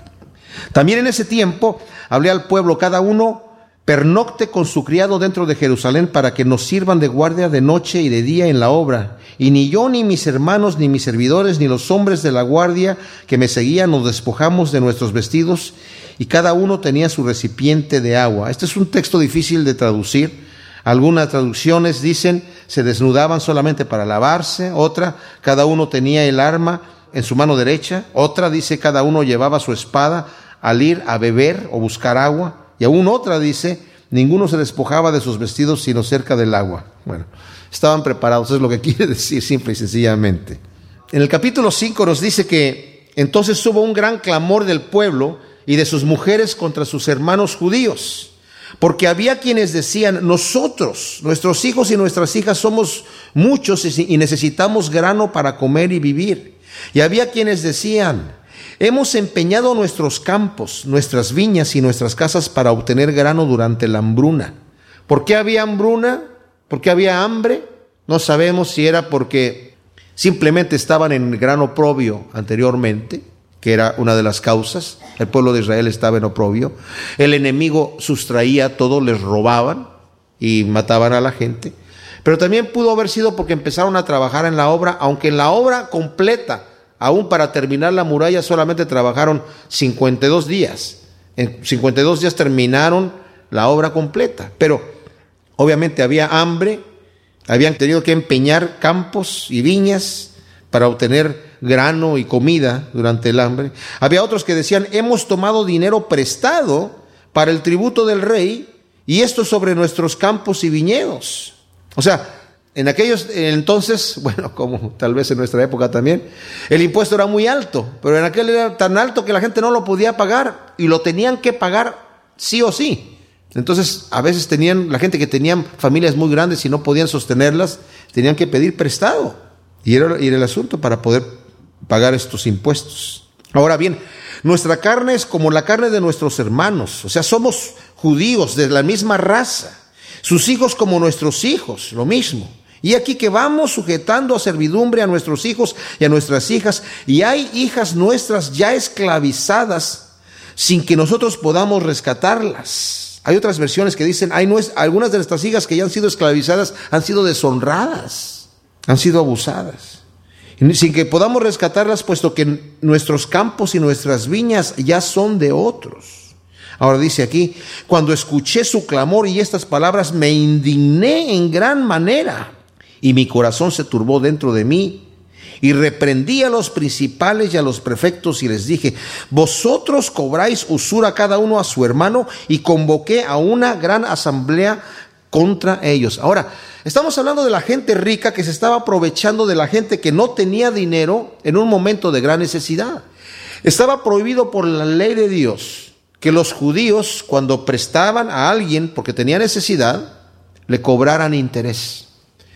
También en ese tiempo hablé al pueblo, cada uno pernocte con su criado dentro de Jerusalén para que nos sirvan de guardia de noche y de día en la obra. Y ni yo, ni mis hermanos, ni mis servidores, ni los hombres de la guardia que me seguían nos despojamos de nuestros vestidos y cada uno tenía su recipiente de agua. Este es un texto difícil de traducir. Algunas traducciones dicen se desnudaban solamente para lavarse, otra, cada uno tenía el arma en su mano derecha, otra dice cada uno llevaba su espada al ir a beber o buscar agua. Y aún otra dice, ninguno se despojaba de sus vestidos sino cerca del agua. Bueno, estaban preparados, es lo que quiere decir simple y sencillamente. En el capítulo 5 nos dice que entonces hubo un gran clamor del pueblo y de sus mujeres contra sus hermanos judíos. Porque había quienes decían, nosotros, nuestros hijos y nuestras hijas somos muchos y necesitamos grano para comer y vivir. Y había quienes decían, Hemos empeñado nuestros campos, nuestras viñas y nuestras casas para obtener grano durante la hambruna. ¿Por qué había hambruna? ¿Por qué había hambre? No sabemos si era porque simplemente estaban en gran oprobio anteriormente, que era una de las causas. El pueblo de Israel estaba en oprobio. El enemigo sustraía todo, les robaban y mataban a la gente. Pero también pudo haber sido porque empezaron a trabajar en la obra, aunque en la obra completa Aún para terminar la muralla solamente trabajaron 52 días. En 52 días terminaron la obra completa. Pero obviamente había hambre, habían tenido que empeñar campos y viñas para obtener grano y comida durante el hambre. Había otros que decían, hemos tomado dinero prestado para el tributo del rey y esto sobre nuestros campos y viñedos. O sea, en aquellos entonces, bueno, como tal vez en nuestra época también, el impuesto era muy alto, pero en aquel era tan alto que la gente no lo podía pagar y lo tenían que pagar sí o sí. Entonces, a veces tenían, la gente que tenían familias muy grandes y no podían sostenerlas, tenían que pedir prestado. Y era, y era el asunto para poder pagar estos impuestos. Ahora bien, nuestra carne es como la carne de nuestros hermanos, o sea, somos judíos de la misma raza, sus hijos como nuestros hijos, lo mismo. Y aquí que vamos sujetando a servidumbre a nuestros hijos y a nuestras hijas, y hay hijas nuestras ya esclavizadas sin que nosotros podamos rescatarlas. Hay otras versiones que dicen, hay algunas de nuestras hijas que ya han sido esclavizadas han sido deshonradas, han sido abusadas, sin que podamos rescatarlas puesto que nuestros campos y nuestras viñas ya son de otros. Ahora dice aquí, cuando escuché su clamor y estas palabras me indigné en gran manera y mi corazón se turbó dentro de mí. Y reprendí a los principales y a los prefectos y les dije, vosotros cobráis usura cada uno a su hermano y convoqué a una gran asamblea contra ellos. Ahora, estamos hablando de la gente rica que se estaba aprovechando de la gente que no tenía dinero en un momento de gran necesidad. Estaba prohibido por la ley de Dios que los judíos cuando prestaban a alguien porque tenía necesidad, le cobraran interés.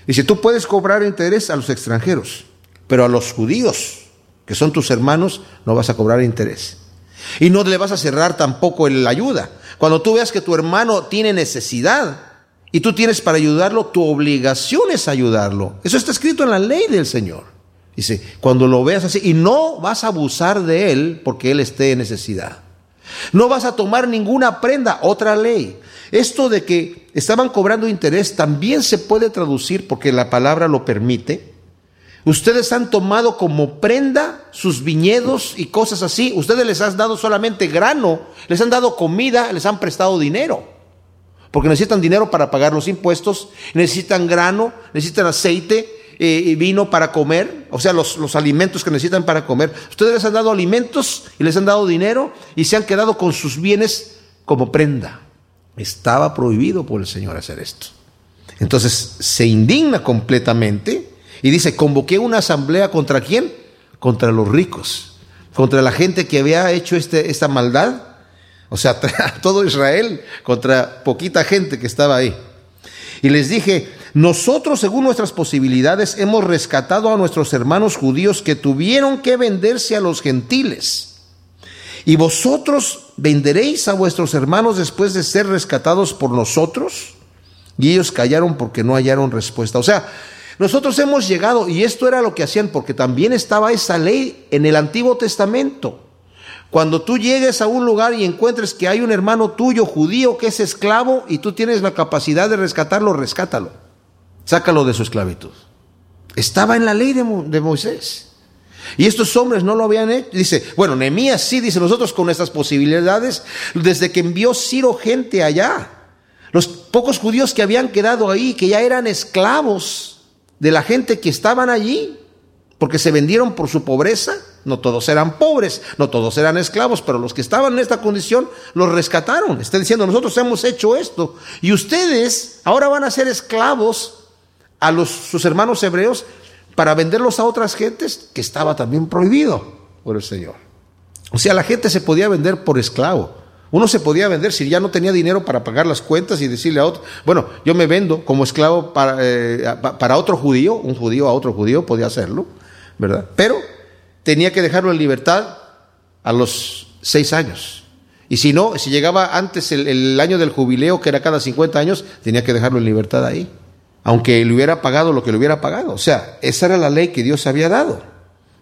Dice, tú puedes cobrar interés a los extranjeros, pero a los judíos, que son tus hermanos, no vas a cobrar interés. Y no le vas a cerrar tampoco la ayuda. Cuando tú veas que tu hermano tiene necesidad y tú tienes para ayudarlo, tu obligación es ayudarlo. Eso está escrito en la ley del Señor. Dice, cuando lo veas así, y no vas a abusar de él porque él esté en necesidad. No vas a tomar ninguna prenda, otra ley. Esto de que estaban cobrando interés también se puede traducir porque la palabra lo permite. Ustedes han tomado como prenda sus viñedos y cosas así. Ustedes les han dado solamente grano, les han dado comida, les han prestado dinero. Porque necesitan dinero para pagar los impuestos, necesitan grano, necesitan aceite, vino para comer, o sea, los, los alimentos que necesitan para comer. Ustedes les han dado alimentos y les han dado dinero y se han quedado con sus bienes como prenda. Estaba prohibido por el Señor hacer esto. Entonces se indigna completamente y dice, convoqué una asamblea contra quién? Contra los ricos, contra la gente que había hecho este, esta maldad. O sea, todo Israel contra poquita gente que estaba ahí. Y les dije, nosotros según nuestras posibilidades hemos rescatado a nuestros hermanos judíos que tuvieron que venderse a los gentiles. ¿Y vosotros venderéis a vuestros hermanos después de ser rescatados por nosotros? Y ellos callaron porque no hallaron respuesta. O sea, nosotros hemos llegado, y esto era lo que hacían, porque también estaba esa ley en el Antiguo Testamento. Cuando tú llegues a un lugar y encuentres que hay un hermano tuyo judío que es esclavo y tú tienes la capacidad de rescatarlo, rescátalo. Sácalo de su esclavitud. Estaba en la ley de, de Moisés. Y estos hombres no lo habían hecho. Dice, bueno, Nehemías sí, dice nosotros con nuestras posibilidades, desde que envió Ciro gente allá. Los pocos judíos que habían quedado ahí, que ya eran esclavos de la gente que estaban allí, porque se vendieron por su pobreza. No todos eran pobres, no todos eran esclavos, pero los que estaban en esta condición los rescataron. Está diciendo, nosotros hemos hecho esto. Y ustedes ahora van a ser esclavos a los, sus hermanos hebreos para venderlos a otras gentes, que estaba también prohibido por el Señor. O sea, la gente se podía vender por esclavo. Uno se podía vender si ya no tenía dinero para pagar las cuentas y decirle a otro, bueno, yo me vendo como esclavo para, eh, para otro judío, un judío a otro judío podía hacerlo, ¿verdad? Pero tenía que dejarlo en libertad a los seis años. Y si no, si llegaba antes el, el año del jubileo, que era cada 50 años, tenía que dejarlo en libertad ahí aunque le hubiera pagado lo que le hubiera pagado. O sea, esa era la ley que Dios había dado.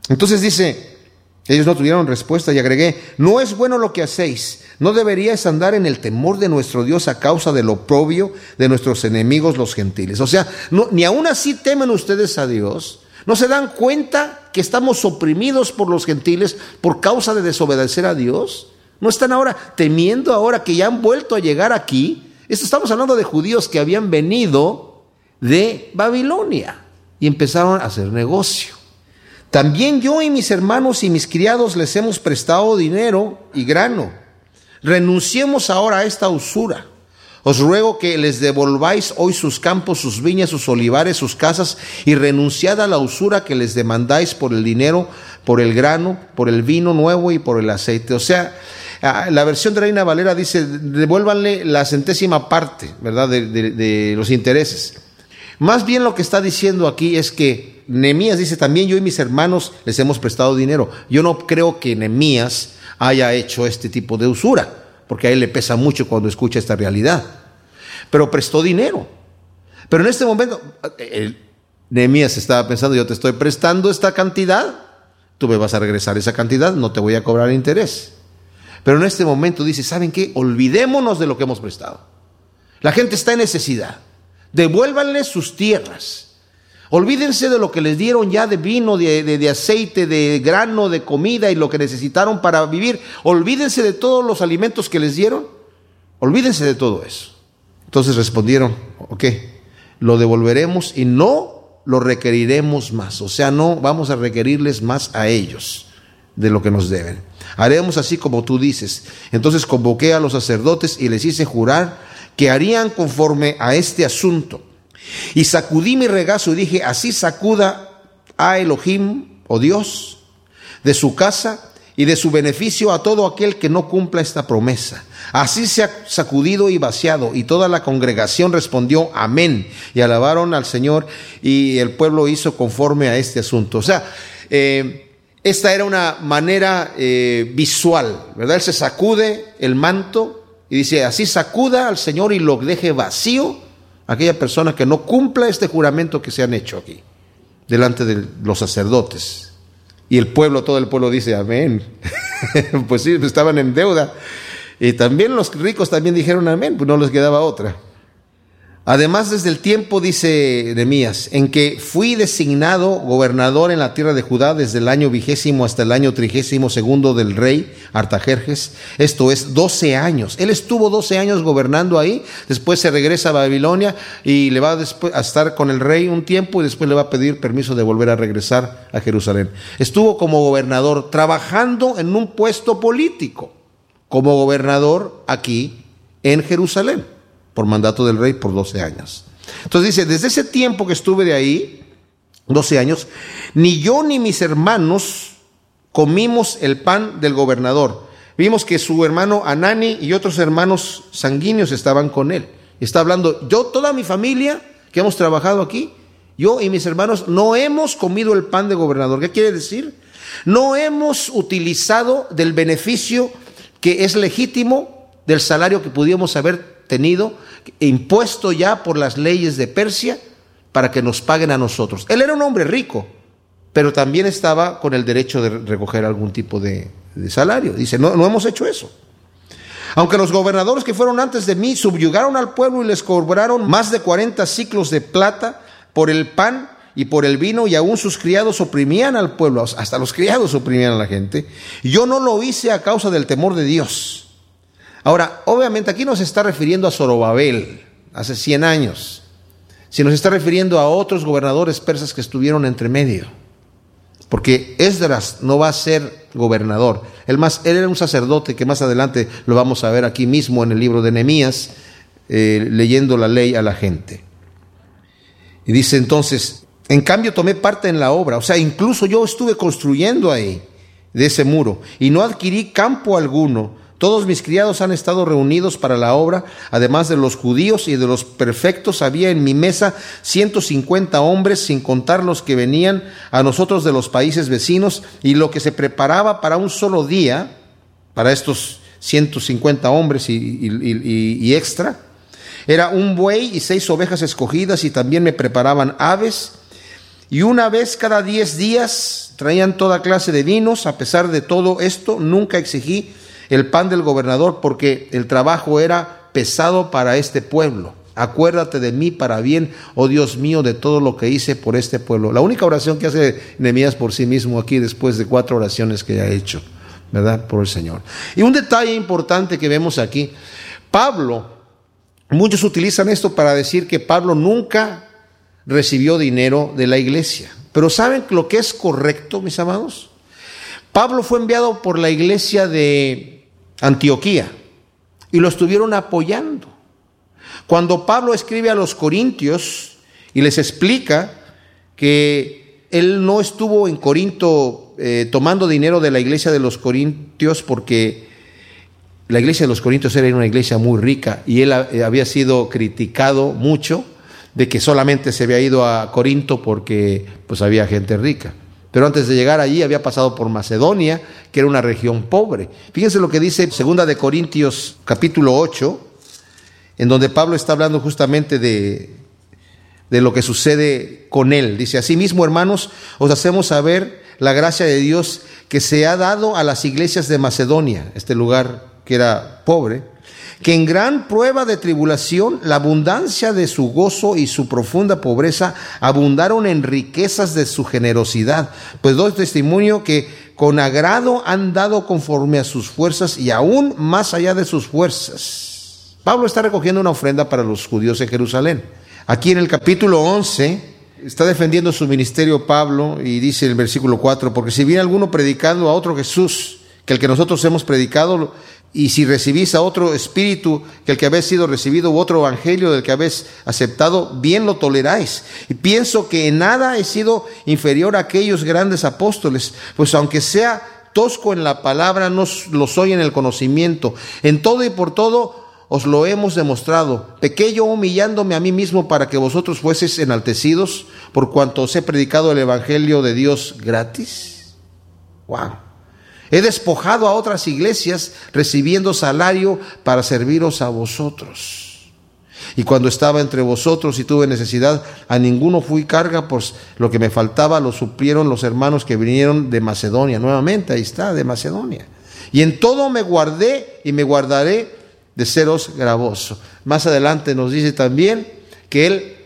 Entonces dice, ellos no tuvieron respuesta y agregué, no es bueno lo que hacéis, no deberíais andar en el temor de nuestro Dios a causa del oprobio de nuestros enemigos los gentiles. O sea, ni aún así temen ustedes a Dios, no se dan cuenta que estamos oprimidos por los gentiles por causa de desobedecer a Dios. No están ahora temiendo ahora que ya han vuelto a llegar aquí. Esto estamos hablando de judíos que habían venido de Babilonia y empezaron a hacer negocio. También yo y mis hermanos y mis criados les hemos prestado dinero y grano. Renunciemos ahora a esta usura. Os ruego que les devolváis hoy sus campos, sus viñas, sus olivares, sus casas, y renunciad a la usura que les demandáis por el dinero, por el grano, por el vino nuevo y por el aceite. O sea, la versión de Reina Valera dice, devuélvanle la centésima parte, ¿verdad?, de, de los intereses. Más bien lo que está diciendo aquí es que Nemías dice también yo y mis hermanos les hemos prestado dinero. Yo no creo que Nemías haya hecho este tipo de usura, porque a él le pesa mucho cuando escucha esta realidad. Pero prestó dinero. Pero en este momento, Nemías estaba pensando, yo te estoy prestando esta cantidad, tú me vas a regresar esa cantidad, no te voy a cobrar interés. Pero en este momento dice, ¿saben qué? Olvidémonos de lo que hemos prestado. La gente está en necesidad. Devuélvanle sus tierras. Olvídense de lo que les dieron ya de vino, de, aceite, de grano, de comida y lo que necesitaron para vivir. Olvídense de todos los alimentos que les dieron. Olvídense de todo eso. Entonces respondieron, ok, lo devolveremos y no lo requeriremos más. O sea, no vamos a requerirles más a ellos de lo que nos deben. Haremos así como tú dices. Entonces convoqué a los sacerdotes y les hice jurar que harían conforme a este asunto. Y sacudí mi regazo y dije, así sacuda a Elohim, o Dios, de su casa y de su beneficio a todo aquel que no cumpla esta promesa. Así se ha sacudido y vaciado, y toda la congregación respondió amén, y alabaron al Señor, y el pueblo hizo conforme a este asunto. O sea, eh, esta era una manera eh, visual, ¿verdad? Él se sacude el manto, y dice, así sacuda al Señor y lo deje vacío aquella persona que no cumpla este juramento que se han hecho aquí, delante de los sacerdotes. Y el pueblo, todo el pueblo dice, amén. pues sí, estaban en deuda. Y también los ricos también dijeron amén, pues no les quedaba otra. Además, desde el tiempo, dice Nehemías, en que fui designado gobernador en la tierra de Judá desde el año vigésimo hasta el año trigésimo segundo del rey Artajerjes, esto es 12 años. Él estuvo 12 años gobernando ahí, después se regresa a Babilonia y le va a estar con el rey un tiempo y después le va a pedir permiso de volver a regresar a Jerusalén. Estuvo como gobernador trabajando en un puesto político, como gobernador aquí en Jerusalén por mandato del rey por 12 años. Entonces dice, desde ese tiempo que estuve de ahí, 12 años, ni yo ni mis hermanos comimos el pan del gobernador. Vimos que su hermano Anani y otros hermanos sanguíneos estaban con él. Está hablando, yo, toda mi familia que hemos trabajado aquí, yo y mis hermanos no hemos comido el pan del gobernador. ¿Qué quiere decir? No hemos utilizado del beneficio que es legítimo del salario que pudiéramos haber tenido, impuesto ya por las leyes de Persia, para que nos paguen a nosotros. Él era un hombre rico, pero también estaba con el derecho de recoger algún tipo de, salario. Dice, no, no hemos hecho eso. Aunque los gobernadores que fueron antes de mí subyugaron al pueblo y les cobraron más de 40 ciclos de plata por el pan y por el vino, y aún sus criados oprimían al pueblo, hasta los criados oprimían a la gente, yo no lo hice a causa del temor de Dios Ahora, obviamente aquí no se está refiriendo a Zorobabel, hace 100 años, sino se está refiriendo a otros gobernadores persas que estuvieron entre medio. Porque Esdras no va a ser gobernador. Él, más, él era un sacerdote que más adelante lo vamos a ver aquí mismo en el libro de Nehemías, eh, leyendo la ley a la gente. Y dice entonces, en cambio tomé parte en la obra, o sea, incluso yo estuve construyendo ahí, de ese muro, y no adquirí campo alguno, todos mis criados han estado reunidos para la obra, además de los judíos y de los perfectos, había en mi mesa 150 hombres, sin contar los que venían a nosotros de los países vecinos, y lo que se preparaba para un solo día, para estos 150 hombres y, extra, era un buey y seis ovejas escogidas, y también me preparaban aves, y una vez cada diez días traían toda clase de vinos, a pesar de todo esto, nunca exigí el pan del gobernador porque el trabajo era pesado para este pueblo. Acuérdate de mí para bien, oh Dios mío, de todo lo que hice por este pueblo. La única oración que hace Nehemías por sí mismo aquí después de cuatro oraciones que ha hecho, ¿verdad? Por el Señor. Y un detalle importante que vemos aquí, Pablo, muchos utilizan esto para decir que Pablo nunca recibió dinero de la iglesia. Pero ¿saben lo que es correcto, mis amados? Pablo fue enviado por la iglesia de Antioquía, y lo estuvieron apoyando. Cuando Pablo escribe a los corintios y les explica que él no estuvo en Corinto eh, tomando dinero de la iglesia de los corintios porque la iglesia de los corintios era una iglesia muy rica y él eh, había sido criticado mucho de que solamente se había ido a Corinto porque pues había gente rica. Pero antes de llegar allí había pasado por Macedonia, que era una región pobre. Fíjense lo que dice Segunda de Corintios capítulo 8, en donde Pablo está hablando justamente de, de lo que sucede con él. Dice, asimismo, hermanos, os hacemos saber la gracia de Dios que se ha dado a las iglesias de Macedonia, este lugar que era pobre, que en gran prueba de tribulación la abundancia de su gozo y su profunda pobreza abundaron en riquezas de su generosidad. Pues doy testimonio que con agrado han dado conforme a sus fuerzas y aún más allá de sus fuerzas. Pablo está recogiendo una ofrenda para los judíos de Jerusalén. Aquí en el capítulo 11 está defendiendo su ministerio Pablo y dice el versículo 4, porque si viene alguno predicando a otro Jesús, que el que nosotros hemos predicado, y si recibís a otro espíritu que el que habéis sido recibido, u otro evangelio del que habéis aceptado, bien lo toleráis. Y pienso que en nada he sido inferior a aquellos grandes apóstoles, pues aunque sea tosco en la palabra, no lo soy en el conocimiento. En todo y por todo os lo hemos demostrado. Pequeño humillándome a mí mismo para que vosotros fueseis enaltecidos por cuanto os he predicado el evangelio de Dios gratis. Wow. He despojado a otras iglesias recibiendo salario para serviros a vosotros. Y cuando estaba entre vosotros y tuve necesidad, a ninguno fui carga, pues lo que me faltaba lo suplieron los hermanos que vinieron de Macedonia. Nuevamente, ahí está, de Macedonia. Y en todo me guardé y me guardaré de seros gravoso. Más adelante nos dice también que Él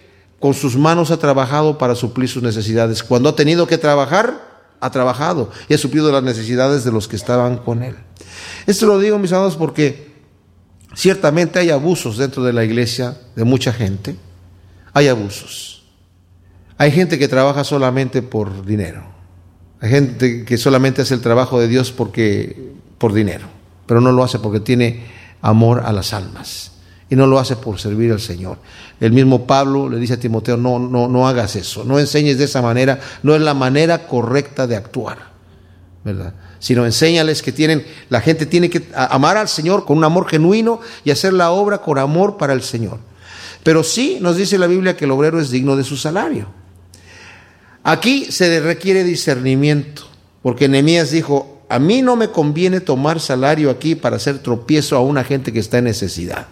con sus manos ha trabajado para suplir sus necesidades. Cuando ha tenido que trabajar, ha trabajado y ha suplido las necesidades de los que estaban con Él. Esto lo digo, mis amados, porque ciertamente hay abusos dentro de la iglesia de mucha gente. Hay abusos. Hay gente que trabaja solamente por dinero. Hay gente que solamente hace el trabajo de Dios porque por dinero, pero no lo hace porque tiene amor a las almas y no lo hace por servir al Señor. El mismo Pablo le dice a Timoteo, no, no, no hagas eso, no enseñes de esa manera, no es la manera correcta de actuar, ¿verdad? Sino enséñales que tienen, la gente tiene que amar al Señor con un amor genuino y hacer la obra con amor para el Señor. Pero sí nos dice la Biblia que el obrero es digno de su salario. Aquí se requiere discernimiento, porque Nehemías dijo, a mí no me conviene tomar salario aquí para hacer tropiezo a una gente que está en necesidad.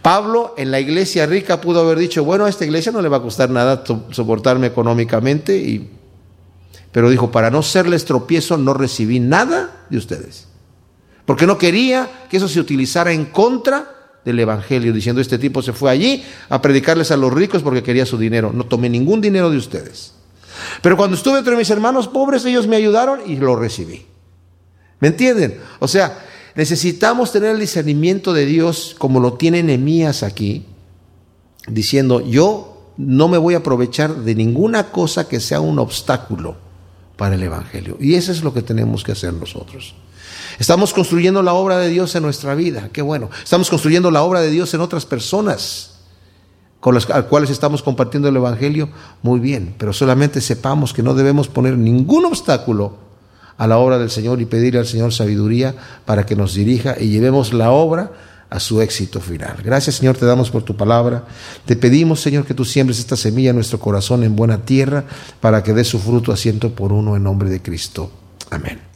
Pablo en la iglesia rica pudo haber dicho, bueno, a esta iglesia no le va a costar nada soportarme económicamente, y... pero dijo, para no serles tropiezo no recibí nada de ustedes. Porque no quería que eso se utilizara en contra del Evangelio, diciendo, este tipo se fue allí a predicarles a los ricos porque quería su dinero. No tomé ningún dinero de ustedes. Pero cuando estuve entre mis hermanos pobres, ellos me ayudaron y lo recibí. ¿Me entienden? O sea, necesitamos tener el discernimiento de Dios como lo tiene Nehemías aquí, diciendo, yo no me voy a aprovechar de ninguna cosa que sea un obstáculo para el Evangelio. Y eso es lo que tenemos que hacer nosotros. Estamos construyendo la obra de Dios en nuestra vida, qué bueno. Estamos construyendo la obra de Dios en otras personas con las cuales estamos compartiendo el Evangelio, muy bien, pero solamente sepamos que no debemos poner ningún obstáculo a la obra del Señor y pedirle al Señor sabiduría para que nos dirija y llevemos la obra a su éxito final. Gracias Señor, te damos por tu palabra. Te pedimos Señor que tú siembres esta semilla en nuestro corazón en buena tierra para que dé su fruto asiento por uno en nombre de Cristo. Amén.